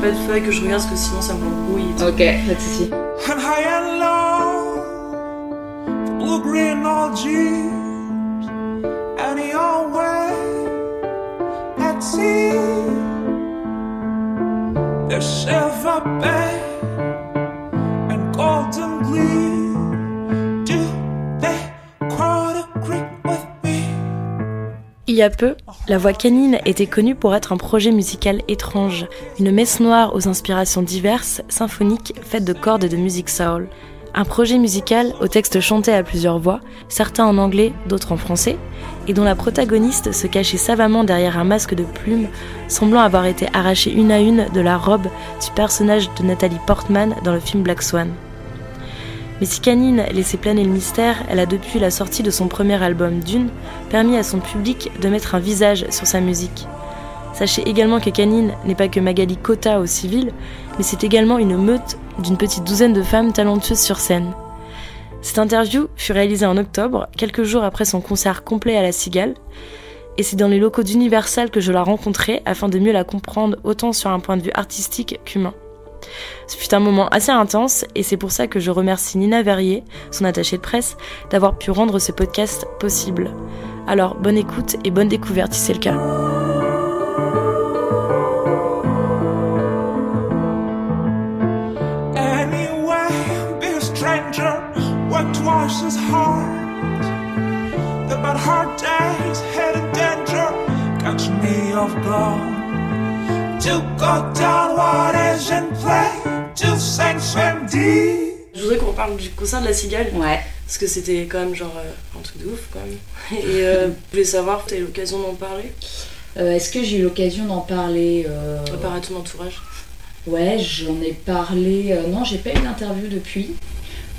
pas de feuille que je regarde parce que sinon ça me. Ok, pas de soucis. and high and low, blue green all G's, any old way at sea. There's silver bay and golden gleam. Do they quite agree with me? Il y a peu, la voix canine était connue pour être un projet musical étrange, une messe noire aux inspirations diverses, symphoniques, faite de cordes et de musique soul. Un projet musical au texte chanté à plusieurs voix, certains en anglais, d'autres en français, et dont la protagoniste se cachait savamment derrière un masque de plumes, semblant avoir été arrachée une à une de la robe du personnage de Nathalie Portman dans le film Black Swan. Mais si Canine laissait planer le mystère, elle a depuis la sortie de son premier album Dune permis à son public de mettre un visage sur sa musique. Sachez également que Canine n'est pas que Magali Kota au civil, mais c'est également une meute d'une petite douzaine de femmes talentueuses sur scène. Cette interview fut réalisée en octobre, quelques jours après son concert complet à la Cigale, et c'est dans les locaux d'Universal que je la rencontrai afin de mieux la comprendre autant sur un point de vue artistique qu'humain. Ce fut un moment assez intense et c'est pour ça que je remercie Nina Verrier, son attachée de presse, d'avoir pu rendre ce podcast possible. Alors bonne écoute et bonne découverte si c'est le cas. Je voudrais qu'on parle du concert de la Cigale, Ouais. parce que c'était quand même genre euh, un truc de ouf quand même. Et euh, je voulais savoir, tu as eu l'occasion d'en parler? Euh, Est-ce que j'ai eu l'occasion d'en parler euh, à part à ton entourage? Ouais, j'en ai parlé. euh, non, j'ai pas eu d'interview depuis.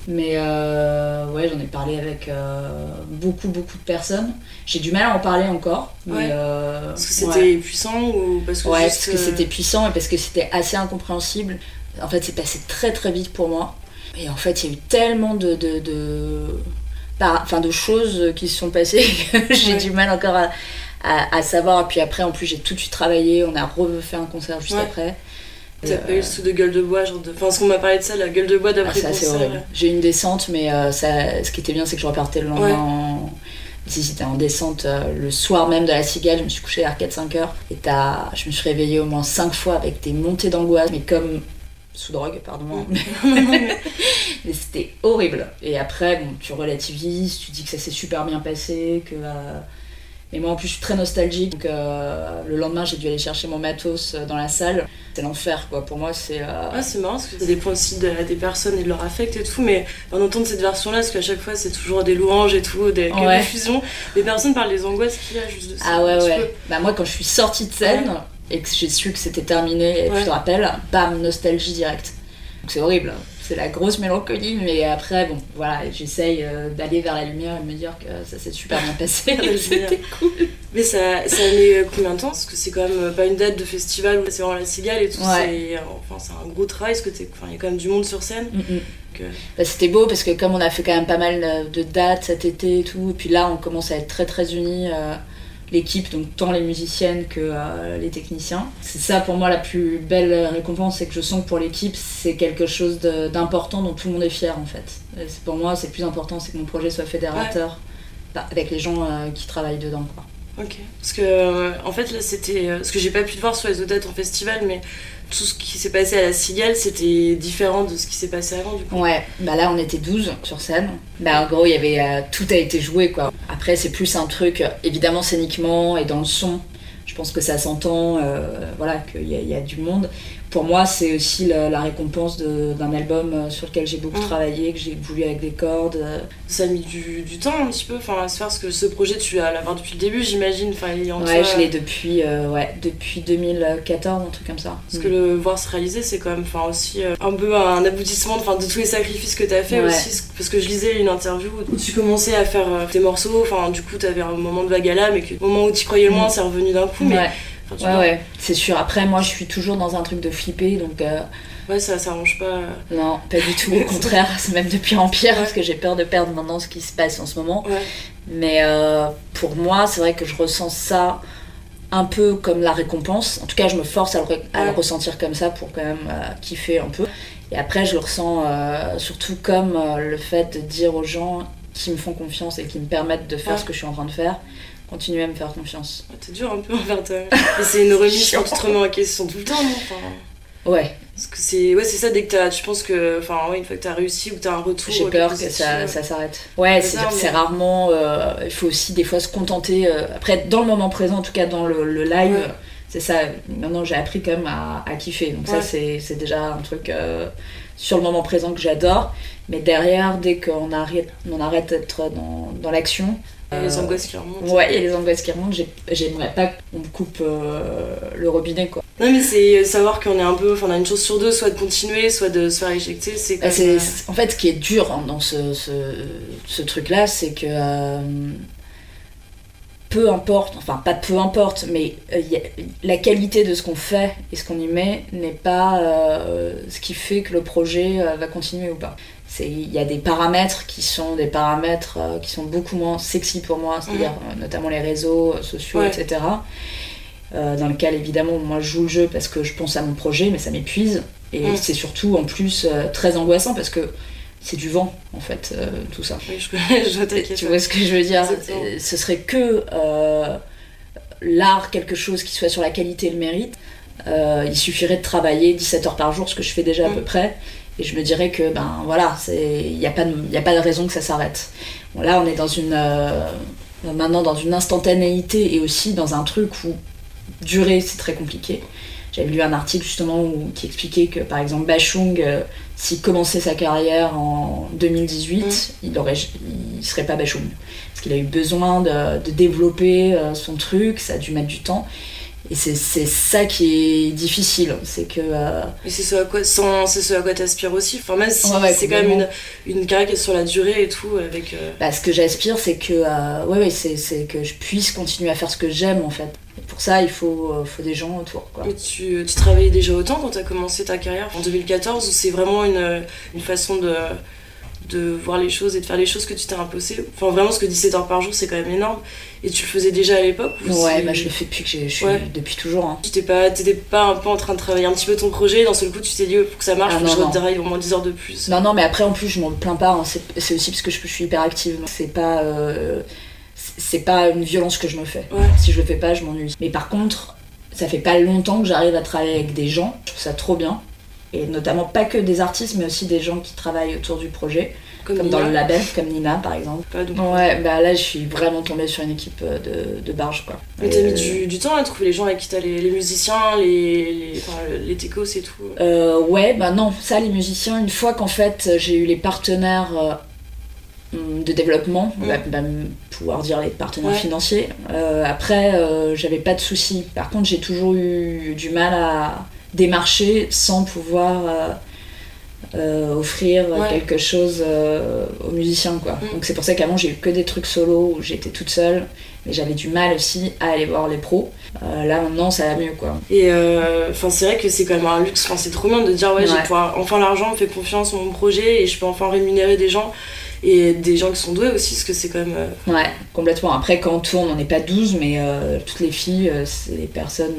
Mais euh, ouais, j'en ai parlé avec euh, beaucoup, beaucoup de personnes. J'ai du mal à en parler encore. Mais, Ouais. euh, Parce que ouais. c'était puissant ou parce que Ouais, juste, parce que c'était puissant et parce que c'était assez incompréhensible. En fait, c'est passé très très vite pour moi. Et en fait, il y a eu tellement de, de, de, par- enfin, de choses qui se sont passées que j'ai Ouais. du mal encore à, à, à savoir. Et puis après, en plus, j'ai tout de suite travaillé. On a refait un concert juste après. T'as Et, pas eu ce de gueule de bois, genre de. Enfin, ce qu'on m'a parlé de ça, la gueule de bois Ah, d'après ça, le c'est concert. horrible. J'ai eu une descente, mais euh, ça, ce qui était bien, c'est que je repartais le lendemain. Ouais. En... Si c'était en descente, euh, le soir même de la cigale, je me suis couchée vers 4-5 heures. Et t'as- je me suis réveillée au moins 5 fois avec des montées d'angoisse, mais comme sous drogue, pardon. mais c'était horrible. Et après, bon, tu relativises, tu dis que ça s'est super bien passé, que. euh, Et moi en plus je suis très nostalgique, donc euh, le lendemain j'ai dû aller chercher mon matos euh, dans la salle. C'est l'enfer quoi, pour moi c'est... euh, Ah, c'est marrant parce que ça dépend aussi de, des personnes et de leur affect et tout, mais en entendre cette version-là, parce qu'à chaque fois c'est toujours des louanges et tout, des Ouais. des fusions, les personnes parlent des angoisses qu'il y a juste de ça. Ah ouais, ouais. Bah, moi, quand je suis sortie de scène et que j'ai su que c'était terminé, et Ouais. tu te rappelles, bam, nostalgie directe. Donc c'est horrible. C'est la grosse mélancolie, mais après, bon, voilà, j'essaye euh, d'aller vers la lumière et de me dire que ça s'est super bien passé. C'était cool. peu. Mais ça, ça met euh, combien de temps Parce que c'est quand même euh, pas une date de festival où c'est vraiment la cigale et tout, Ouais. c'est enfin, c'est un gros travail, parce que enfin, il y a quand même du monde sur scène. Mm, mm. Euh, Bah, c'était beau parce que comme on a fait quand même pas mal euh, de dates cet été et tout, et puis là on commence à être très très unis, euh, l'équipe, donc tant les musiciennes que euh, les techniciens. C'est ça pour moi la plus belle récompense, c'est que je sens que pour l'équipe c'est quelque chose d'important dont tout le monde est fier en fait. Et c'est- pour moi c'est le plus important, c'est que mon projet soit fédérateur bah, avec les gens euh, qui travaillent dedans. Quoi. Ok. Parce que, euh, en fait, là, c'était. euh, ce que j'ai pas pu te voir sur les autres dates en festival, mais tout ce qui s'est passé à la Cigale, c'était différent de ce qui s'est passé avant, du coup. Ouais, bah là on était 12 sur scène. Bah en gros, il y avait euh, tout a été joué quoi. Après, c'est plus un truc évidemment scéniquement et dans le son. Je pense que ça s'entend, euh, voilà, qu'il y a du monde. Pour moi, c'est aussi la, la récompense d'un album euh, sur lequel j'ai beaucoup Mm. travaillé, que j'ai voulu avec des cordes. euh. Ça a mis du, du temps un petit peu à se faire, parce que ce projet, tu vas l'avoir depuis le début, j'imagine. Ouais, je l'ai depuis, euh, ouais, depuis 2014, un truc comme ça. Parce que le voir se réaliser, c'est quand même aussi euh, un peu un aboutissement de tous les sacrifices que tu as fait Ouais. aussi. Parce que je lisais une interview où tu commençais à faire tes morceaux, enfin, du coup, tu avais un moment de vague à l'âme, et que au moment où tu croyais le moins, Mm. c'est revenu d'un coup. Mais, Ouais, ouais, c'est sûr. Après, moi, je suis toujours dans un truc de flipper, donc euh, ouais, ça s'arrange pas. non, pas du tout. Au contraire, c'est même de pire en pire, Ouais. parce que j'ai peur de perdre maintenant ce qui se passe en ce moment. Ouais. Mais euh, pour moi, c'est vrai que je ressens ça un peu comme la récompense. En tout cas, je me force à le, re- à le Ouais. ressentir comme ça pour quand même euh, kiffer un peu. Et après, je le ressens euh, surtout comme euh, le fait de dire aux gens qui me font confiance et qui me permettent de faire Ouais. ce que je suis en train de faire, continuez à me faire confiance. T'es dur un peu envers toi. C'est une remise remets en question tout le temps, non enfin, Ouais, Parce que c'est ouais, c'est ça, dès que tu penses que, enfin, ouais, une fois que t'as réussi ou que t'as un retour. j'ai peur que ça, ça s'arrête. Ouais, c'est mais- rarement. euh, il faut aussi des fois se contenter. euh, après, dans le moment présent, en tout cas dans le, le live, Ouais. c'est ça. Maintenant, j'ai appris quand même à, à kiffer. Donc, Ouais. ça, c'est c'est déjà un truc euh, sur le moment présent que j'adore. Mais derrière, dès qu'on arrête, on arrête d'être dans, dans l'action. Les angoisses qui remontent. Ouais, il y a les angoisses qui remontent. j'ai- J'aimerais pas qu'on me coupe euh, le robinet, quoi. Non, mais c'est savoir qu'on est un peu, enfin, on a une chose sur deux, soit de continuer, soit de se faire éjecter, c'est Bah, euh, en fait, ce qui est dur hein, dans ce, ce, ce truc-là, c'est que euh, peu importe, enfin pas peu importe, mais euh, y a- la qualité de ce qu'on fait et ce qu'on y met n'est pas euh, ce qui fait que le projet euh, va continuer ou pas. Il y a des paramètres qui sont des paramètres euh, qui sont beaucoup moins sexy pour moi, c'est-à-dire euh, notamment les réseaux sociaux, Ouais. etc. Euh, dans lequel évidemment moi je joue le jeu parce que je pense à mon projet, mais ça m'épuise. Et Mm. c'est surtout en plus euh, très angoissant parce que c'est du vent en fait, tout ça. Oui, je je. Tu vois ce que je veux dire? Ce serait que l'art, quelque chose qui soit sur la qualité et le mérite. Il suffirait de travailler 17 heures par jour, ce que je fais déjà à peu près. Et je me dirais que, ben voilà, il n'y a, pas de- y a pas de raison que ça s'arrête. Bon, là, on est dans une. euh, maintenant dans une instantanéité et aussi dans un truc où durer, c'est très compliqué. J'avais lu un article justement où- qui expliquait que par exemple Bachung, euh, s'il commençait sa carrière en 2018, Mm. il aurait, il serait pas Bachung. Parce qu'il a eu besoin de, de développer euh, son truc, ça a dû mettre du temps. Et c'est c'est ça qui est difficile, c'est que euh, Mais c'est ce à quoi, sans- c'est ce à quoi t'aspires aussi. Enfin, même si Ouais, ouais, c'est quand même une, une carrière qui est sur la durée et tout, avec. euh, bah, ce que j'aspire, c'est que, euh, ouais, ouais, c'est c'est que je puisse continuer à faire ce que j'aime en fait. Et pour ça, il faut, euh, faut des gens autour. Quoi. Mais tu, tu travaillais déjà autant quand t'as commencé ta carrière en 2014 ou c'est vraiment une, une façon de, de voir les choses et de faire les choses que tu t'es imposé? Enfin, vraiment, ce que 17 heures par jour, c'est quand même énorme. Et tu le faisais déjà à l'époque ou Ouais, bah, je le fais depuis que je suis Ouais. depuis toujours. hein. Tu pas, t'étais pas un peu en train de travailler un petit peu ton projet, d'un seul coup tu t'es dit, oh, pour que ça marche, Ah, faut que non, je non. retravaille au moins 10 heures de plus. Non, non, mais après, en plus, je m'en plains pas. hein. C'est aussi parce que je, je suis hyper active. C'est pas, euh, c'est- c'est pas une violence que je me fais. Ouais. Si je le fais pas, je m'ennuie. Mais par contre, ça fait pas longtemps que j'arrive à travailler avec des gens. Je trouve ça trop bien. Et notamment pas que des artistes, mais aussi des gens qui travaillent autour du projet. Comme dans le label, comme Nina par exemple. Pas donc. Ouais, bah là, je suis vraiment tombée sur une équipe euh, de, de barge, quoi. Mais t'as mis euh, du, du temps à trouver les gens avec qui t'as les, les musiciens, les, les, enfin, les techos et tout. Euh, ouais, bah non, ça, les musiciens, une fois qu'en fait j'ai eu les partenaires euh, hum, de développement, Mm. bah, bah, pouvoir dire les partenaires Ouais. financiers, euh, après euh, j'avais pas de soucis. Par contre, j'ai toujours eu du mal à démarcher sans pouvoir euh, offrir Ouais. quelque chose euh, aux musiciens, quoi. Mm. Donc c'est pour ça qu'avant j'ai eu que des trucs solo où j'étais toute seule, mais j'avais du mal aussi à aller voir les pros. Euh, là maintenant ça va mieux, quoi. Et enfin, c'est vrai que c'est quand même un luxe, enfin, c'est trop bien de dire ouais, j'ai Ouais. enfin l'argent me fait confiance en mon projet et je peux enfin rémunérer des gens et des gens qui sont doués aussi, parce que c'est quand même. euh, Ouais, complètement. Après, quand on tourne, on n'est pas 12, mais euh, toutes les filles, euh, c'est des personnes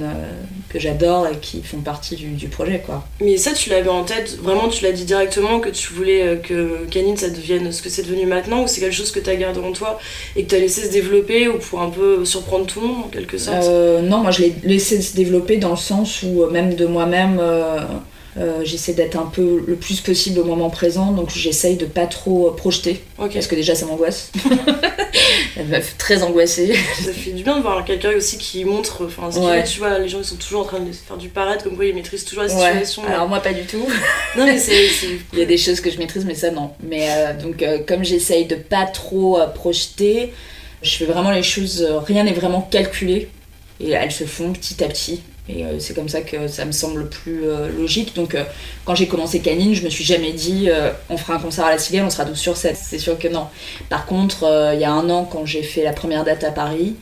que j'adore et qui font partie du, du projet, quoi. Mais ça, tu l'avais en tête, vraiment, tu l'as dit directement que tu voulais que Canine ça devienne ce que c'est devenu maintenant, ou c'est quelque chose que t'as gardé en toi et que t'as laissé se développer ou pour un peu surprendre tout le monde en quelque sorte? Non, moi je l'ai laissé se développer dans le sens où, même de moi-même, euh, j'essaie d'être un peu le plus possible au moment présent, donc j'essaye de pas trop euh, projeter, Ok, parce que déjà ça m'angoisse. La meuf très angoissée. ça fait du bien de voir quelqu'un aussi qui montre, enfin, ce Ouais. tu vois, les gens ils sont toujours en train de faire du paraître, comme quoi ils maîtrisent toujours la Ouais. situation. Alors moi pas du tout. Non, mais c'est. Il y a des choses que je maîtrise, mais ça non. Mais euh, donc, euh, comme j'essaye de pas trop projeter, je fais vraiment les choses. rien n'est vraiment calculé. Et elles se font petit à petit. Et euh, c'est comme ça que ça me semble le plus euh, logique. Donc, euh, quand j'ai commencé Canine, je me suis jamais dit on fera un concert à la Cigale, on sera 12 sur 7. C'est sûr que non. Par contre, il y a un an, quand j'ai fait la première date à Paris,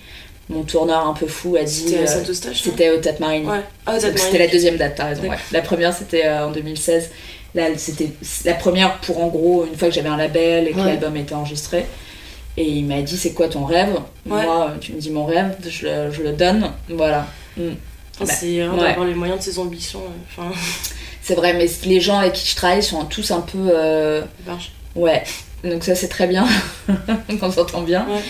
mon tourneur un peu fou a dit. C'était au Tate. Ouais. Ah. C'était la deuxième date, t'as raison. Ouais. La première, c'était en 2016. Là, c'était la première pour en gros, une fois que j'avais un label et que Ouais. l'album était enregistré. Et il m'a dit c'est quoi ton rêve? Moi, tu me dis mon rêve, je le, je le donne. Voilà. Mm. Bah, c'est ouais. d'avoir les moyens de ses ambitions. Enfin, C'est vrai, mais les gens avec qui je travaille sont tous un peu. euh. Ouais, donc ça c'est très bien, qu'on s'entend bien. Ouais.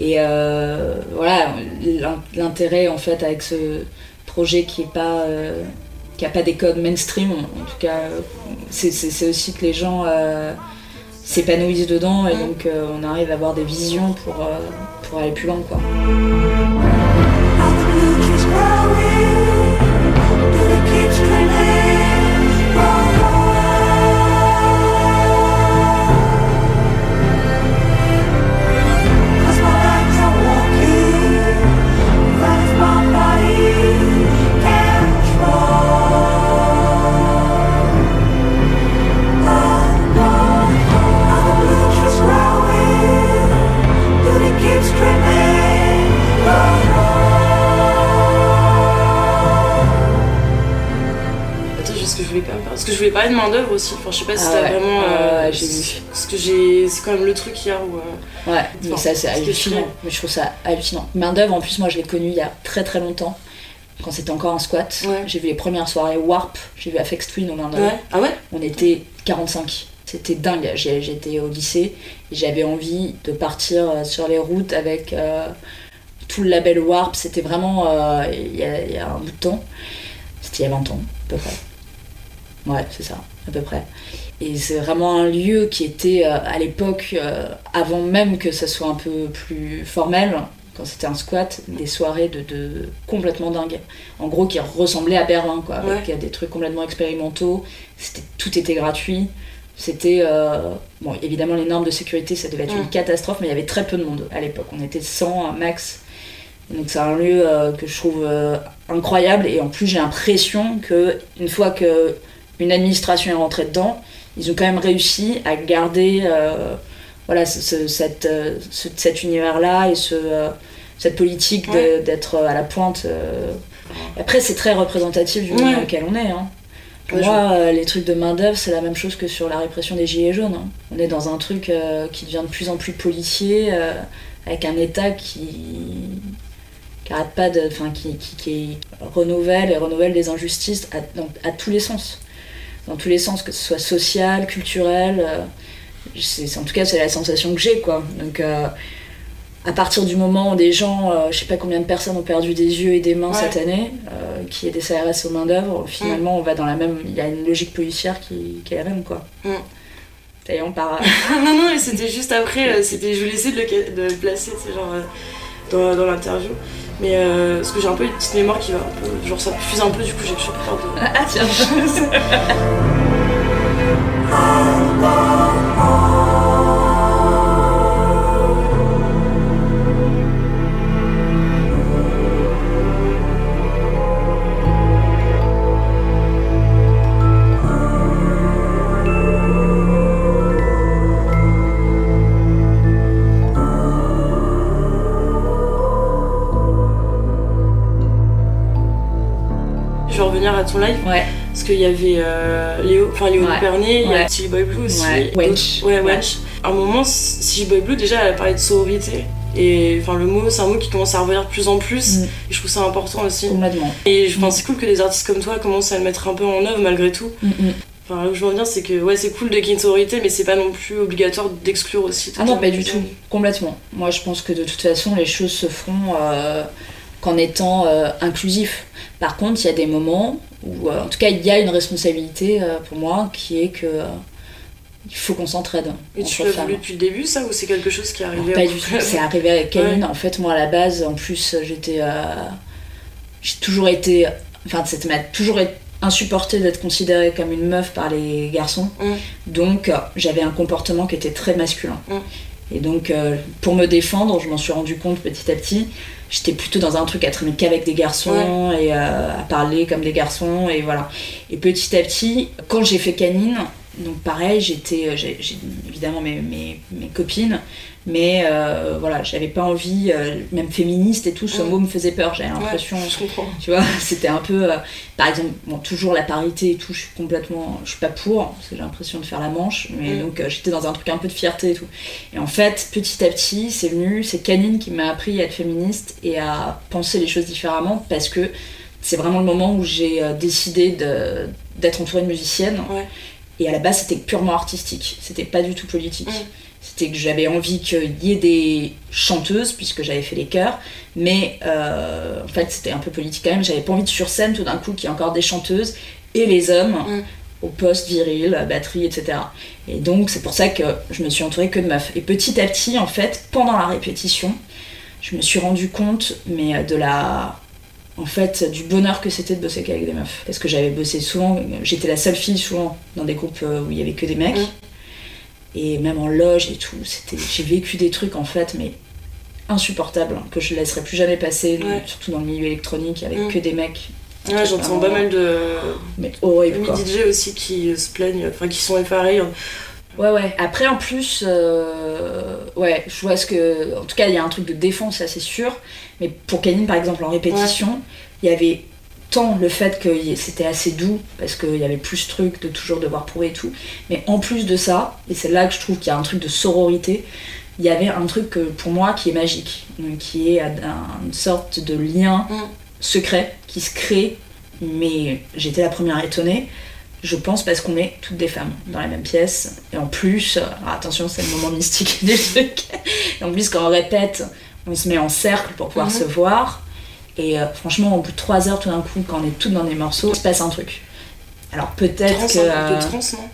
Et euh, voilà, l'in- l'intérêt en fait avec ce projet qui est pas. euh, qui a pas des codes mainstream, en tout cas, c'est- aussi que les gens euh, s'épanouissent dedans et donc on arrive à avoir des visions pour, pour aller plus loin quoi. Que je voulais parler de main d'œuvre aussi. Enfin, je sais pas si Ah t'as ouais. vraiment. Ouais, euh, ouais, j'ai vu. Parce que j'ai. C'est quand même le truc hier où. euh, Ouais, mais ça c'est hallucinant. Mais je trouve ça hallucinant. Main d'œuvre, en plus, moi je l'ai connu il y a très très longtemps, quand c'était encore un squat. Ouais. J'ai vu les premières soirées Warp, j'ai vu Afex Twin Main d'œuvre. Ouais. Ah ouais? On était 45. C'était dingue. J'étais au lycée et j'avais envie de partir euh, sur les routes avec euh, tout le label Warp. C'était vraiment euh, y, il y a un bout de temps. C'était il y a 20 ans, à peu près. Ouais, c'est ça, à peu près. Et c'est vraiment un lieu qui était euh, à l'époque, euh, avant même que ça soit un peu plus formel, quand c'était un squat, des soirées de, de complètement dingues. En gros, qui ressemblaient à Berlin, quoi, avec euh, des trucs complètement expérimentaux. C'était, tout était gratuit. C'était. euh, bon, évidemment, les normes de sécurité, ça devait être une catastrophe, mais il y avait très peu de monde à l'époque. On était 100 un max. Donc, c'est un lieu que je trouve incroyable. Et en plus, j'ai l'impression que une fois que une administration est rentrée dedans, ils ont quand même réussi à garder euh, voilà, ce- ce- cette, euh, ce- cet univers-là et ce, euh, cette politique Ouais. d'être à la pointe. euh. Après, c'est très représentatif du Ouais. dans lequel on est. hein. Pour Ouais, moi, les trucs de main-d'œuvre, c'est la même chose que sur la répression des Gilets jaunes. hein. On est dans un truc qui devient de plus en plus policier, avec un État qui qui arrête pas de. Enfin, qui, qui, qui renouvelle et renouvelle des injustices à tous les sens. Dans tous les sens, que ce soit social, culturel. euh, en tout cas, c'est la sensation que j'ai, quoi. Donc. euh, à partir du moment où des gens, euh, je sais pas combien de personnes ont perdu des yeux et des mains Ouais. cette année, euh, qui est des CRS aux mains d'œuvre, finalement on va dans la même. Il y a une logique policière qui, qui est la même quoi. Mm. Ça y est, on part. non, non, mais c'était juste après. C'était, je voulais essayer de le, de le placer, genre, dans, dans l'interview. Mais euh, parce que j'ai un peu une petite mémoire qui va un peu. Genre, ça fuse un peu, du coup, j'ai toujours peur de. Ah tiens revenir à ton live. Ouais. Parce qu'il y avait euh, Léo, enfin Léo Ouais. Pernet, il y a Ouais. Tilly Boy Blue aussi. Wench. Ouais. Wench. À un moment, Tilly Boy Blue, déjà, elle a parlé de sororité. Et enfin, le mot, c'est un mot qui commence à revenir de plus en plus. Mm. Et je trouve ça important aussi. Complètement. Et je pense c'est cool que des artistes comme toi commencent à le mettre un peu en œuvre malgré tout. Mm, mm. Enfin, là où je veux en venir, c'est que ouais, c'est cool de qu'il y ait une sororité, mais c'est pas non plus obligatoire d'exclure aussi. Ah non, pas du tout. Complètement. Moi, je pense que de toute façon, les choses se feront euh, qu'en étant euh, inclusif. Par contre, il y a des moments où, euh, en tout cas, il y a une responsabilité euh, pour moi qui est que euh, il faut qu'on s'entraide. Et tu l'as voulu depuis le début, ça, ou c'est quelque chose qui est arrivé Pas du tout. C'est arrivé avec Kaline. En fait, moi, à la base, en plus, j'étais. euh, J'ai toujours été. Enfin, ça m'a toujours été insupporté d'être considérée comme une meuf par les garçons. Mm. Donc, euh, j'avais un comportement qui était très masculin. Mm. Et donc, euh, pour me défendre, je m'en suis rendu compte petit à petit. J'étais plutôt dans un truc à traîner qu'avec des garçons et euh, à parler comme des garçons et voilà. Et petit à petit, quand j'ai fait canine, donc pareil, j'étais, euh, j'ai j'ai évidemment mes, mes, mes copines, Mais euh, voilà, j'avais pas envie, euh, même féministe et tout, ce Mm. mot me faisait peur. J'avais l'impression, Je comprends. tu vois, c'était un peu. euh, par exemple, bon, toujours la parité et tout, je suis complètement. Je suis pas pour, parce que j'ai l'impression de faire la manche, mais Mm. donc euh, j'étais dans un truc un peu de fierté et tout. Et en fait, petit à petit, c'est venu, c'est Canine qui m'a appris à être féministe et à penser les choses différemment parce que c'est vraiment le moment où j'ai décidé d'être entourée de musiciennes. Ouais. Et à la base, c'était purement artistique, c'était pas du tout politique. Mm. C'était que j'avais envie qu'il y ait des chanteuses, puisque j'avais fait les chœurs, mais euh, en fait, c'était un peu politique quand même. J'avais pas envie de sur scène tout d'un coup qu'il y ait encore des chanteuses et les hommes Mm. au poste viril, à batterie, etc. Et donc, c'est pour ça que je me suis entourée que de meufs. Et petit à petit, en fait, pendant la répétition, je me suis rendu compte, mais euh, de la. En fait, du bonheur que c'était de bosser qu'avec des meufs. Parce que j'avais bossé souvent, j'étais la seule fille souvent dans des groupes euh, où il y avait que des mecs. Mm. Et même en loge et tout, c'était, j'ai vécu des trucs en fait, mais insupportables, hein, que je ne laisserai plus jamais passer, Ouais. surtout dans le milieu électronique, avec Mm. que des mecs. Ouais, j'entends pas mal de Mais horrible quoi. DJ aussi qui se plaignent, enfin qui sont effarés. Ouais, ouais. Après, en plus, euh, ouais, je vois ce que. En tout cas, il y a un truc de défense, ça c'est sûr. Mais pour Canine, par exemple, en répétition, il y avait tant le fait que c'était assez doux, parce qu'il y avait plus ce truc de toujours devoir prouver et tout. Mais en plus de ça, et c'est là que je trouve qu'il y a un truc de sororité, il y avait un truc que, pour moi qui est magique, donc, qui est un- une sorte de lien Mm. secret qui se crée. Mais j'étais la première étonnée. Je pense parce qu'on est toutes des femmes dans la même pièce. Et en plus, euh, alors attention, c'est le moment mystique du truc. Et en plus, quand on répète, on se met en cercle pour pouvoir Mhm. se voir. Et euh, franchement, au bout de trois heures, tout d'un coup, quand on est toutes dans des morceaux, il se passe un truc. Alors peut-être Trans, que. un peu euh, trans, non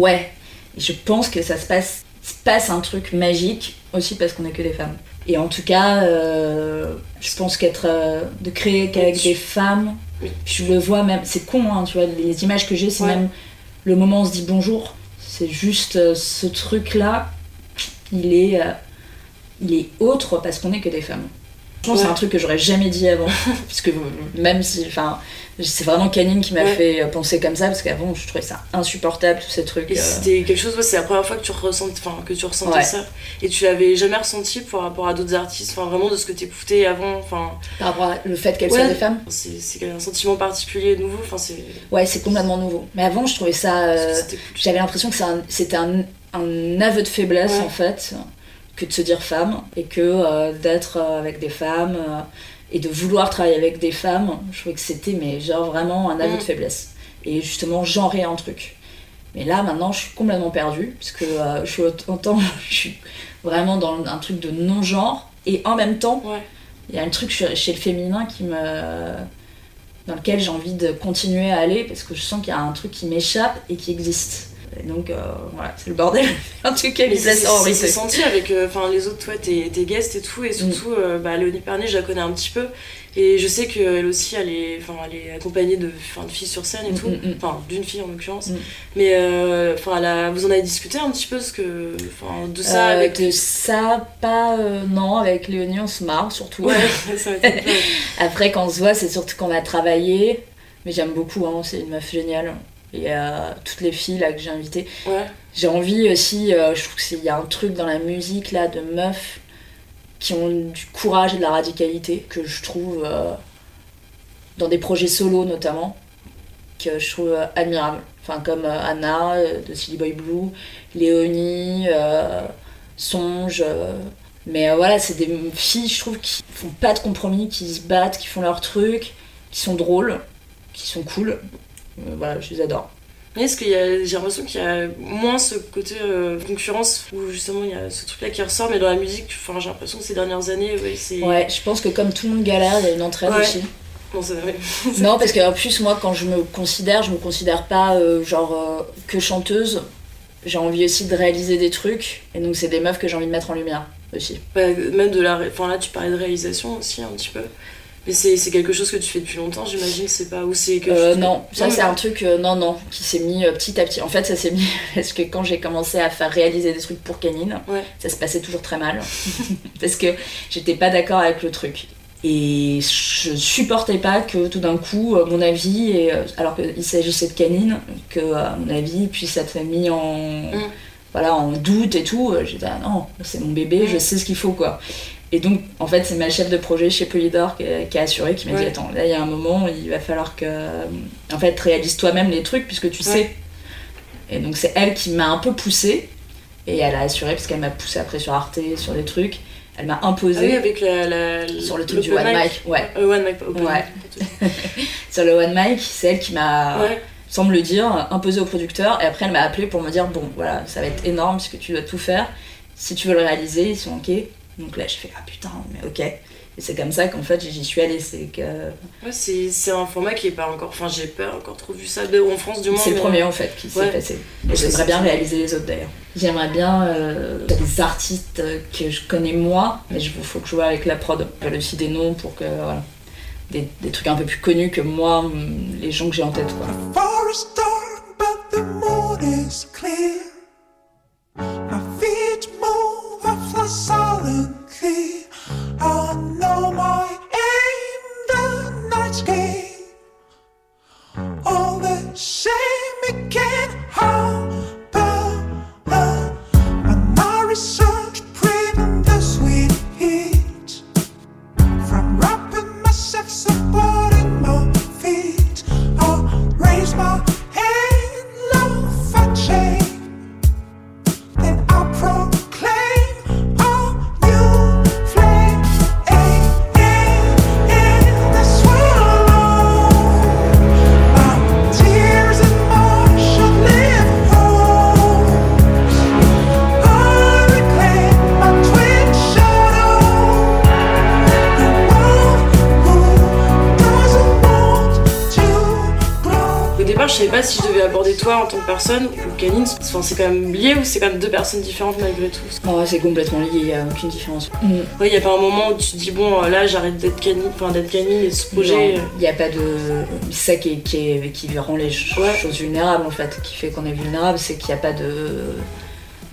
Ouais, et je pense que ça se passe, se passe un truc magique aussi parce qu'on est que des femmes. Et en tout cas, euh, je pense qu'être euh, de créer qu'avec Oui. des femmes, Oui. je le vois même, c'est con, hein, tu vois, les images que j'ai, c'est Ouais. même le moment où on se dit bonjour. C'est juste euh, ce truc-là, il est, il est autre parce qu'on est que des femmes. Je pense que c'est Ouais. un truc que j'aurais jamais dit avant, puisque même si, enfin, c'est vraiment Canine qui m'a Ouais. fait penser comme ça, parce qu'avant je trouvais ça insupportable tous ces trucs. Et euh, c'était quelque chose, ouais, c'est la première fois que tu, ressens, enfin, que tu ressentais Ouais. ça. Et tu l'avais jamais ressenti par rapport à d'autres artistes, enfin, vraiment de ce que t'écoutais avant. Enfin, Par rapport à le fait qu'elles Ouais. soient des femmes c'est un sentiment particulier, nouveau. Enfin, c'est. Ouais, c'est complètement nouveau. Mais avant, je trouvais ça. euh, c'était J'avais l'impression que c'est un- c'était un, un aveu de faiblesse, Ouais. en fait, que de se dire femme, et que euh, d'être euh, avec des femmes euh, et de vouloir travailler avec des femmes, je trouvais que c'était, mais genre vraiment un aveu Mm. de faiblesse. Et justement, genrer un truc. Mais là, maintenant, je suis complètement perdue, parce que euh, je suis autant, je suis vraiment dans un truc de non-genre, et en même temps, Ouais. il y a un truc chez chez le féminin qui me dans lequel j'ai envie de continuer à aller parce que je sens qu'il y a un truc qui m'échappe et qui existe. Et donc euh, voilà, c'est le bordel. en tout cas, en c'est rythme. senti avec euh, les autres, toi, tes, tes guests et tout, et surtout, euh, bah, Léonie Pernet, je la connais un petit peu, et je sais qu'elle aussi, elle est, elle est accompagnée de, de filles sur scène et Mm, tout, mm, mm. enfin, d'une fille en l'occurrence, mais enfin, vous en avez discuté un petit peu, ce que, de ça avec. de ça, pas non, avec Léonie on se marre surtout. Ouais, ça. Après quand on se voit, c'est surtout qu'on va travailler. Mais j'aime beaucoup, hein, c'est une meuf géniale. Et euh, toutes les filles là que j'ai invitées. Ouais, J'ai envie aussi, euh, je trouve qu'il y a un truc dans la musique là de meufs qui ont du courage et de la radicalité que je trouve euh, dans des projets solo notamment, que je trouve admirable. Enfin, comme euh, Anna de Silly Boy Blue, Léonie, Songe. mais voilà, c'est des filles, je trouve, qui font pas de compromis, qui se battent, qui font leur truc, qui sont drôles, qui sont cool. Euh, voilà, je les adore. Mais est-ce qu'il y a, j'ai l'impression qu'il y a moins ce côté euh, concurrence où justement il y a ce truc-là qui ressort, mais dans la musique, enfin j'ai l'impression que ces dernières années, ouais, c'est. Ouais, je pense que comme tout le monde galère, il y a une entraide Ouais. aussi. Non, c'est vrai. Non, parce qu'en plus, moi, quand je me considère, je me considère pas euh, genre euh, que chanteuse. J'ai envie aussi de réaliser des trucs. Et donc, c'est des meufs que j'ai envie de mettre en lumière aussi. Bah, même de la. Enfin là, tu parlais de réalisation aussi un petit peu. Mais c'est, quelque chose que tu fais depuis longtemps, j'imagine, c'est pas. Ou c'est que. Euh, non, ça, c'est un truc, euh, non, non, qui s'est mis euh, petit à petit. En fait, ça s'est mis parce que quand j'ai commencé à faire réaliser des trucs pour Canine, Ouais. ça se passait toujours très mal. parce que j'étais pas d'accord avec le truc. Et je supportais pas que tout d'un coup, euh, mon avis, et, euh, alors qu'il s'agissait de Canine, que euh, mon avis puisse être mis en. Mm. Voilà, en doute et tout, j'ai dit, ah non, c'est mon bébé, je sais ce qu'il faut, quoi. Et donc, en fait, c'est ma chef de projet chez Polydor qui, qui a assuré, qui m'a dit, attends, là, il y a un moment, il va falloir que, en fait, réalise toi-même les trucs, puisque tu Ouais. sais. Et donc, c'est elle qui m'a un peu poussée, et elle a assuré, parce qu'elle m'a poussé après sur Arte, sur des trucs. Elle m'a Ah imposé oui, avec la, la- sur le truc du One Mic. Ouais. Euh, one mic, pas open Ouais. Sur le One Mic, c'est elle qui m'a, Ouais. Sans me le dire, imposé au producteur. Et après, elle m'a appelé pour me dire bon, voilà, ça va être énorme puisque tu dois tout faire. Si tu veux le réaliser, ils sont ok. Donc là, je fais ah putain, mais ok. Et c'est comme ça qu'en fait, j'y suis allée. C'est que Ouais, c'est c'est un format qui est pas encore. Enfin, j'ai pas encore trop vu ça, de- en France du moins. c'est le premier en fait qui s'est Ouais. passé. Et j'aimerais bien réaliser les autres d'ailleurs. J'aimerais bien euh, des artistes que je connais moi, mais il faut que je vois avec la prod. J'appelle aussi des noms pour que voilà. Des, trucs un peu plus connus que moi, hum, les gens que j'ai en tête quoi. Personne ou Canine. Enfin, c'est quand même lié ou c'est quand même deux personnes différentes malgré tout? Oh, c'est complètement lié, il n'y a aucune différence. Mm. Ouais, y a pas un moment où tu te dis, bon, euh, là, j'arrête d'être Canine, enfin, d'être Canine et ce projet. euh, Il n'y a pas de. C'est ça qui, est- qui, est- qui rend les ch- Ouais. choses vulnérables en fait, qui fait qu'on est vulnérable, c'est qu'il n'y a pas de,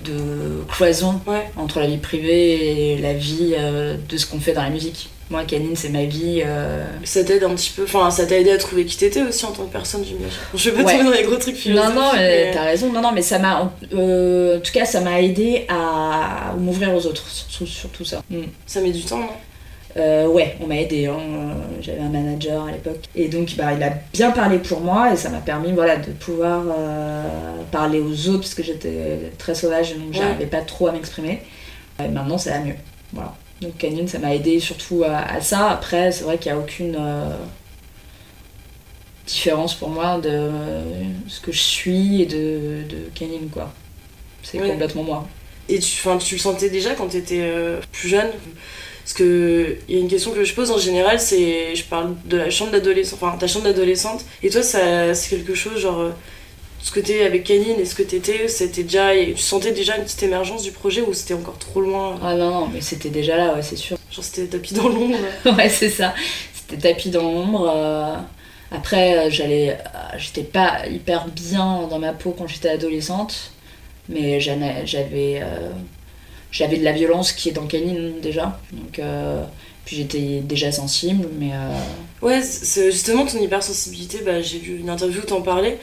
de cloison Ouais. entre la vie privée et la vie euh, de ce qu'on fait dans la musique. Moi, Canine, c'est ma vie. euh, Ça t'aide un petit peu, enfin, ça t'a aidé à trouver qui t'étais aussi en tant que personne, j'imagine. Je vais pas Ouais. tomber dans les gros trucs Non, philosophiques. non, mais mais- t'as raison. Non, non, mais ça m'a. euh, en tout cas, ça m'a aidé à m'ouvrir aux autres, sur, sur tout ça. Mm. Ça met du temps, non Euh, ouais, on m'a aidé. hein. Euh, J'avais un manager à l'époque. Et donc, bah, il a bien parlé pour moi et ça m'a permis voilà, de pouvoir euh, parler aux autres parce que j'étais très sauvage et donc Ouais. j'arrivais pas trop à m'exprimer. Maintenant, ça va mieux. Voilà. Donc, Canyon, ça m'a aidé surtout à, à ça. Après, c'est vrai qu'il n'y a aucune euh, différence pour moi de euh, ce que je suis et de, de Canyon, quoi. C'est Ouais. complètement moi. Et tu, tu le sentais déjà quand t'étais euh, plus jeune? Parce que il y a une question que je pose en général, c'est je parle de la chambre d'adolescent, enfin ta chambre d'adolescente. Et toi, c'est quelque chose genre ce que t'es avec Canine et ce que t'étais, c'était déjà, tu sentais déjà une petite émergence du projet ou c'était encore trop loin? Ah non, non, mais c'était déjà là, ouais, c'est sûr. Genre c'était tapis dans l'ombre. ouais, c'est ça. C'était tapis dans l'ombre. euh, Après, euh, j'allais, euh, j'étais pas hyper bien dans ma peau quand j'étais adolescente, mais j'avais, euh, j'avais de la violence qui est dans Canine déjà. Donc, euh, puis j'étais déjà sensible, mais euh, Ouais, justement ton hypersensibilité, bah, j'ai lu une interview où t'en parlais.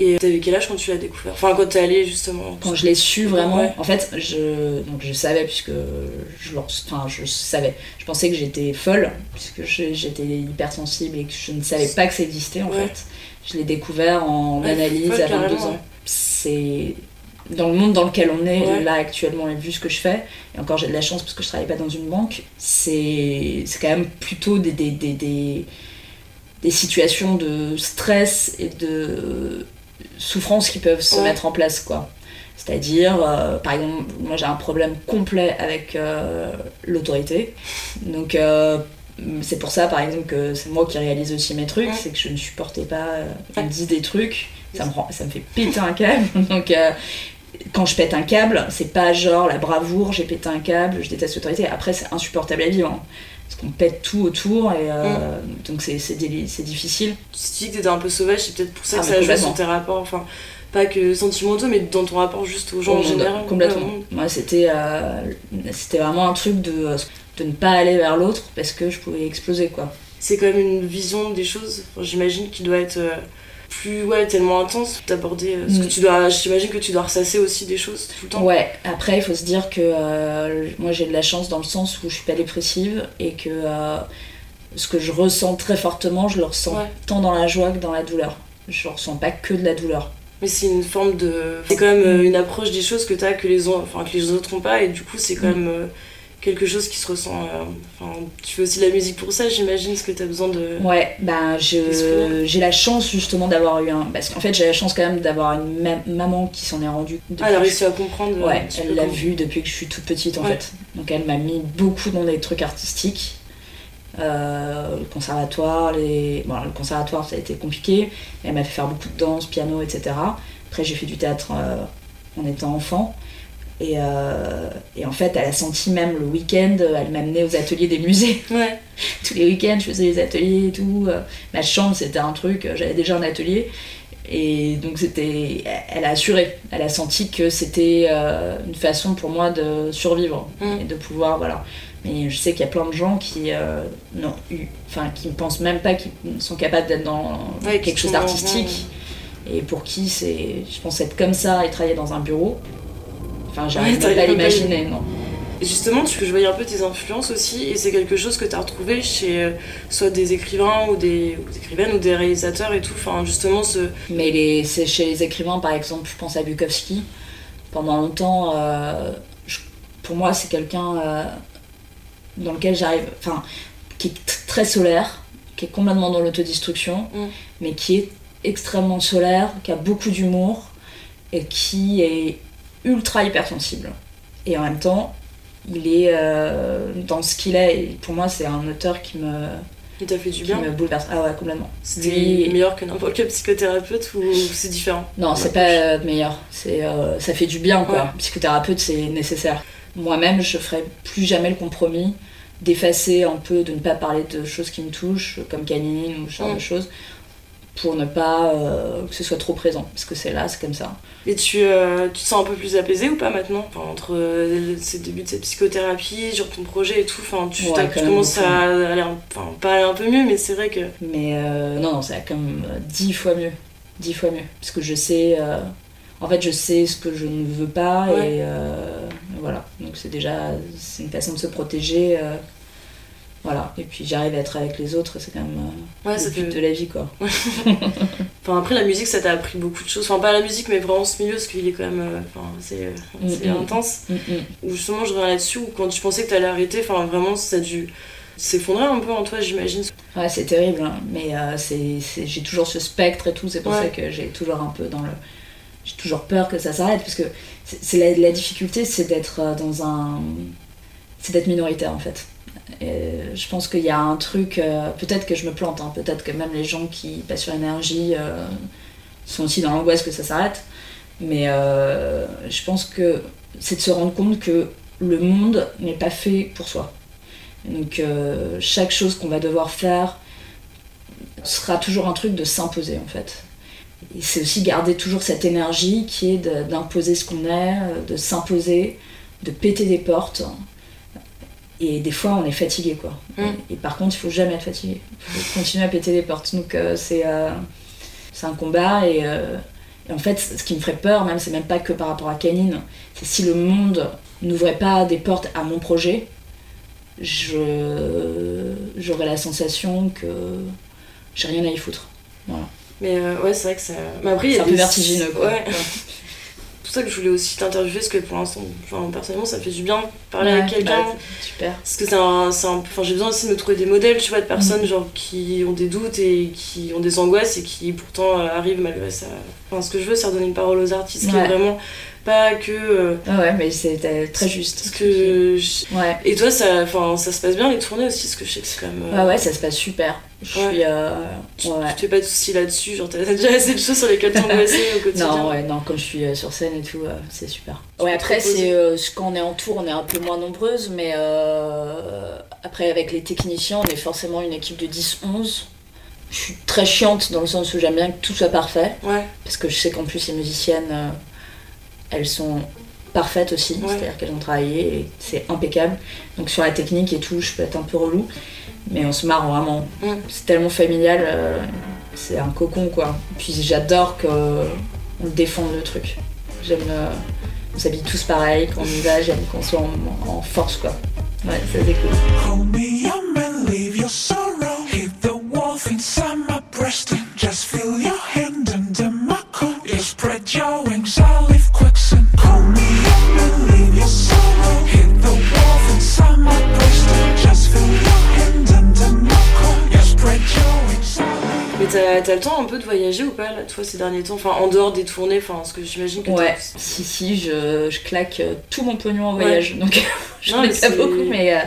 Et t'avais quel âge quand tu l'as découvert? Enfin, quand t'es allé justement. quand je l'ai su vraiment, Ouais. en fait, je, donc je savais puisque je, enfin, je savais, je pensais que j'étais folle puisque j'étais hypersensible et que je ne savais pas que ça existait en Ouais. fait. Je l'ai découvert en Ouais, analyse à 22 carrément, ans. C'est dans le monde dans lequel on est Ouais. là actuellement et vu ce que je fais, et encore j'ai de la chance parce que je travaille pas dans une banque, c'est c'est quand même plutôt des, des, des, des, des situations de stress et de souffrance qui peuvent se Ouais. mettre en place quoi. C'est-à-dire, euh, par exemple, moi j'ai un problème complet avec euh, l'autorité. Donc euh, c'est pour ça par exemple que c'est moi qui réalise aussi mes trucs, Ouais. c'est que je ne supportais pas, on me dit des trucs, ça me, rend, ça me fait péter un câble. Donc quand je pète un câble, c'est pas genre la bravoure, j'ai pété un câble, je déteste l'autorité. Après c'est insupportable à vivre. hein. Parce qu'on pète tout autour et euh, donc c'est c'est difficile. Tu te dis que t'étais un peu sauvage, c'est peut-être pour ça Ah, que mais ça joue sur tes rapports. Enfin, pas que sentimentaux, mais dans ton rapport juste aux gens en général. Complètement. Ouais. Moi, c'était euh, c'était vraiment un truc de, de ne pas aller vers l'autre parce que je pouvais exploser, quoi. C'est quand même une vision des choses, j'imagine, qui doit être. Plus ouais tellement intense d'aborder euh, ce que Mm. tu dois j'imagine que tu dois ressasser aussi des choses tout le temps Ouais, après il faut se dire que euh, moi j'ai de la chance dans le sens où je suis pas dépressive et que euh, ce que je ressens très fortement, je le ressens Ouais. tant dans la joie que dans la douleur. Je ressens pas que de la douleur. mais c'est une forme de c'est quand même euh, une approche des choses que t'as que les autres enfin que les autres ont pas et du coup c'est quand Mm. même quelque chose qui se ressent euh, enfin tu fais aussi de la musique pour ça j'imagine parce que t'as besoin de Ouais, ben je j'ai la chance justement d'avoir eu un parce qu'en fait j'ai la chance quand même d'avoir une ma- maman qui s'en est rendue. ah, elle a réussi à comprendre euh, Ouais, elle l'a vu depuis que je suis toute petite en Ouais. fait. Donc elle m'a mis beaucoup dans des trucs artistiques. Euh, le conservatoire, les... bon, le conservatoire ça a été compliqué. Elle m'a fait faire beaucoup de danse, piano, etc. Après j'ai fait du théâtre euh, en étant enfant. Et, euh, et en fait, elle a senti même le week-end, elle m'amenait aux ateliers des musées. ouais Tous les week-ends, je faisais les ateliers et tout. Euh, Ma chambre, c'était un truc, euh, j'avais déjà un atelier. Et donc, c'était. Elle a assuré. Elle a senti que c'était euh, une façon pour moi de survivre Mm. et de pouvoir. Voilà. Mais je sais qu'il y a plein de gens qui euh. Enfin, qui ne pensent même pas qu'ils sont capables d'être dans Ouais, quelque chose d'artistique. Et pour qui c'est. Je pense être comme ça et travailler dans un bureau. Enfin, j'arrive pas à l'imaginer, non. Et justement, tu, je voyais un peu tes influences aussi, et c'est quelque chose que tu as retrouvé chez euh, soit des écrivains ou des, ou des écrivaines ou des réalisateurs et tout. Enfin, justement, ce. Mais les, c'est chez les écrivains, par exemple, je pense à Bukowski. Pendant longtemps, euh, je- pour moi, c'est quelqu'un euh, dans lequel j'arrive. Enfin, qui est très solaire, qui est complètement dans l'autodestruction, Mm. mais qui est extrêmement solaire, qui a beaucoup d'humour et qui est ultra hypersensible. Et en même temps, il est euh, dans ce qu'il est. Et pour moi, c'est un auteur qui me, qui t'a fait du qui bien me bouleverse. Ah ouais, complètement. C'était Lui- meilleur que n'importe quel psychothérapeute ou c'est différent Non, c'est pas euh, meilleur. C'est, euh, ça fait du bien, quoi. Ouais. Psychothérapeute, c'est nécessaire. Moi-même, je ferai plus jamais le compromis d'effacer un peu, de ne pas parler de choses qui me touchent, comme canine ou ce genre Mm. de choses, pour ne pas euh, que ce soit trop présent. Parce que c'est là, c'est comme ça. Et tu, euh, tu te sens un peu plus apaisé ou pas maintenant enfin, Entre euh, ces débuts de cette psychothérapie, sur ton projet et tout, enfin, tu, Ouais, t'as- quand tu même commences à aller, un- enfin, pas aller un peu mieux, mais c'est vrai que. Mais euh, non, non, c'est comme euh, dix fois mieux. Dix fois mieux. Parce que je sais. en fait, je sais ce que je ne veux pas Ouais. et voilà. Donc c'est déjà c'est une façon de se protéger. Voilà. Et puis j'arrive à être avec les autres, c'est quand même euh, Ouais, le but de la vie, quoi. Enfin, après, la musique, ça t'a appris beaucoup de choses. Enfin, pas la musique, mais vraiment ce milieu, parce qu'il est quand même. euh, Enfin, c'est euh, c'est Mhm. intense. Mm, mm. Ou justement, je reviens là-dessus, où quand tu pensais que t'allais arrêter, enfin, vraiment, ça a dû s'effondrer un peu en toi, j'imagine. Ouais, c'est terrible, hein. mais euh, c'est, j'ai toujours ce spectre et tout, c'est pour Ouais. ça que j'ai toujours un peu dans le. J'ai toujours peur que ça s'arrête, parce que c'est, la, la difficulté, c'est d'être dans un. C'est d'être minoritaire en fait. Et je pense qu'il y a un truc, euh, peut-être que je me plante, hein, peut-être que même les gens qui passent sur énergie euh, sont aussi dans l'angoisse que ça s'arrête, mais euh, je pense que c'est de se rendre compte que le monde n'est pas fait pour soi. Donc euh, chaque chose qu'on va devoir faire sera toujours un truc de s'imposer en fait. Et c'est aussi garder toujours cette énergie qui est d'imposer ce qu'on est, euh, de s'imposer, de péter des portes. Et des fois on est fatigué quoi. Mm. Et, et par contre il faut jamais être fatigué. Il faut continuer à péter des portes. Donc euh, c'est euh, c'est un combat et, euh, et en fait ce qui me ferait peur même c'est même pas que par rapport à Canine, c'est si le monde n'ouvrait pas des portes à mon projet, je j'aurais la sensation que j'ai rien à y foutre. Mais euh, ouais, c'est vrai que ça. Mais après, C'est un peu vertigineux, quoi. Ouais. Pour ça que je voulais aussi t'interviewer, parce que pour l'instant, enfin, personnellement, ça me fait du bien parler à quelqu'un. bah, super. Parce que c'est un, c'est un- Enfin, j'ai besoin aussi de me trouver des modèles, tu vois, de personnes Mhm. genre qui ont des doutes et qui ont des angoisses et qui pourtant euh, arrivent malgré ça. Enfin, ce que je veux, c'est redonner une parole aux artistes, qui est vraiment pas que. euh, Ah ouais, mais c'était très juste. parce que. je- Ouais. Et toi, ça, enfin, ça se passe bien les tournées aussi, parce que je sais que c'est quand même. euh, Ouais, ouais, ça se passe super. Je Ouais. suis. euh, Tu, ouais. tu te fais pas de soucis là-dessus, genre t'as déjà assez de choses sur lesquelles t'angoisser au quotidien. Non, ouais, non, quand je suis euh, sur scène et tout, c'est super. Ouais, après, c'est euh, quand on est en tour, on est un peu moins nombreuses, mais euh, après, avec les techniciens, on est forcément une équipe de 10-11. Je suis très chiante dans le sens où j'aime bien que tout soit parfait, Ouais, parce que je sais qu'en plus, les musiciennes, elles sont parfaites aussi, Ouais. c'est-à-dire qu'elles ont travaillé et c'est impeccable. Donc sur la technique et tout, je peux être un peu relou, mais on se marre vraiment. Mm. C'est tellement familial. euh, c'est un cocon quoi. Puis j'adore qu'on défende le truc. J'aime. euh, on s'habille tous pareil, quand on y va, j'aime qu'on soit en, en force quoi. Ouais, ça c'est cool. Hold me young and leave your t'as t'as le temps un peu de voyager ou pas, là, toi, ces derniers temps? Enfin, en dehors des tournées, enfin, parce que j'imagine que Ouais, t'as- si, si, je, je claque euh, tout mon pognon en Ouais. voyage. Donc, je Non, n'en ai mais pas beaucoup, mais euh,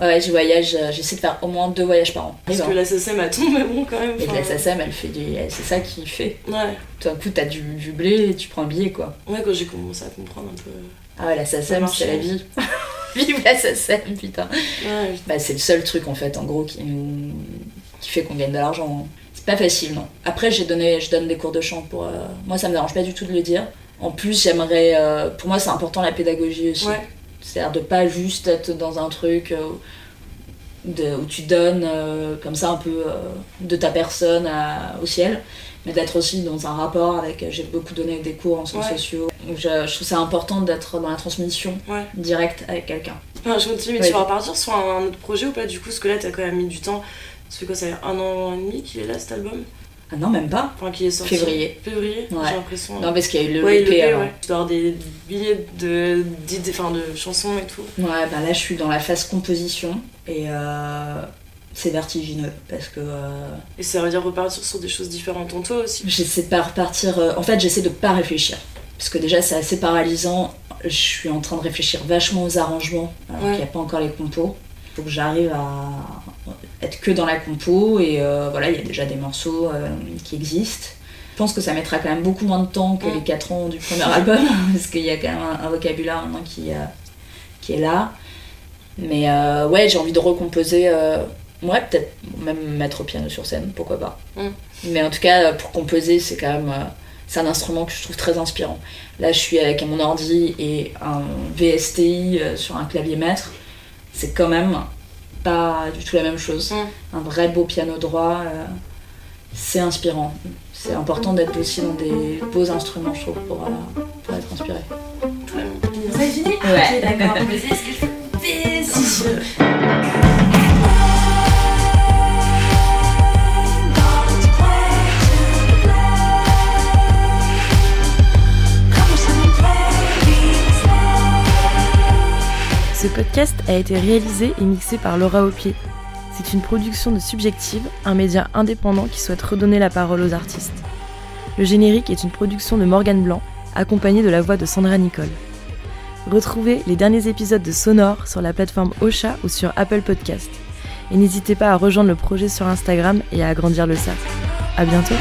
ouais, je voyage, euh, j'essaie de faire au moins deux voyages par an. Parce que la SSM a tombé bon quand même. Et la elle fait du. C'est ça qui fait. Ouais, Tout d'un coup, t'as du, du blé et tu prends un billet, quoi. ouais, quand j'ai commencé à comprendre un peu. Ah ouais, la c'est la vie. Vive la SACEM, putain. Ouais, Bah, c'est le seul truc, en fait, en gros, qui, nous- qui fait qu'on gagne de l'argent. C'est pas facile, non. Après, j'ai donné, je donne des cours de chant pour. euh, Moi, ça me dérange pas du tout de le dire. En plus, j'aimerais. euh, Pour moi, c'est important la pédagogie aussi. ouais. C'est-à-dire de pas juste être dans un truc euh, de- où tu donnes comme ça un peu de ta personne à- au ciel, mais d'être aussi dans un rapport avec. J'ai beaucoup donné des cours en sciences Ouais. sociaux. Donc je, je trouve ça important d'être dans la transmission Ouais. directe avec quelqu'un. Je continue, mais tu vas repartir sur un autre projet ou pas du coup? Parce que là, t'as quand même mis du temps. Ça fait quoi Ça fait un an et demi qu'il est là cet album Ah non, même pas. Enfin, qu'il est sorti. Février. Février, Ouais. j'ai l'impression. Non, parce qu'il y a eu le ouais, EP avant. ouais. Tu dois avoir des billets de, de chansons et tout. Ouais, bah là je suis dans la phase composition et euh, c'est vertigineux parce que euh, Et ça veut dire repartir sur des choses différentes en toi aussi. j'essaie de pas repartir. euh, en fait, j'essaie de pas réfléchir parce que déjà c'est assez paralysant. Je suis en train de réfléchir vachement aux arrangements alors qu'il n'y a pas encore les compos. Faut que j'arrive à être que dans la compo et euh, voilà, il y a déjà des morceaux euh, qui existent. Je pense que ça mettra quand même beaucoup moins de temps que les 4 ans du premier album parce qu'il y a quand même un, un vocabulaire maintenant qui, euh, qui est là. Mais ouais, j'ai envie de recomposer. ouais, peut-être même me mettre au piano sur scène, pourquoi pas. Mm. Mais en tout cas, pour composer, c'est quand même. c'est un instrument que je trouve très inspirant. Là, je suis avec mon ordi et un VSTI sur un clavier maître. C'est quand même pas du tout la même chose. Mm. Un vrai beau piano droit, euh, c'est inspirant. C'est important d'être aussi dans des beaux instruments, je trouve, pour, euh, pour être inspiré. Très bien. Vous avez fini Ouais. Ok, d'accord. Mais c'est ce que je fais Ce podcast a été réalisé et mixé par Laura Aupier. C'est une production de Subjective, un média indépendant qui souhaite redonner la parole aux artistes. Le générique est une production de Morgane Blanc, accompagnée de la voix de Sandra Nicole. Retrouvez les derniers épisodes de Sonore sur la plateforme Ocha ou sur Apple Podcast. Et n'hésitez pas à rejoindre le projet sur Instagram et à agrandir le cercle. À bientôt!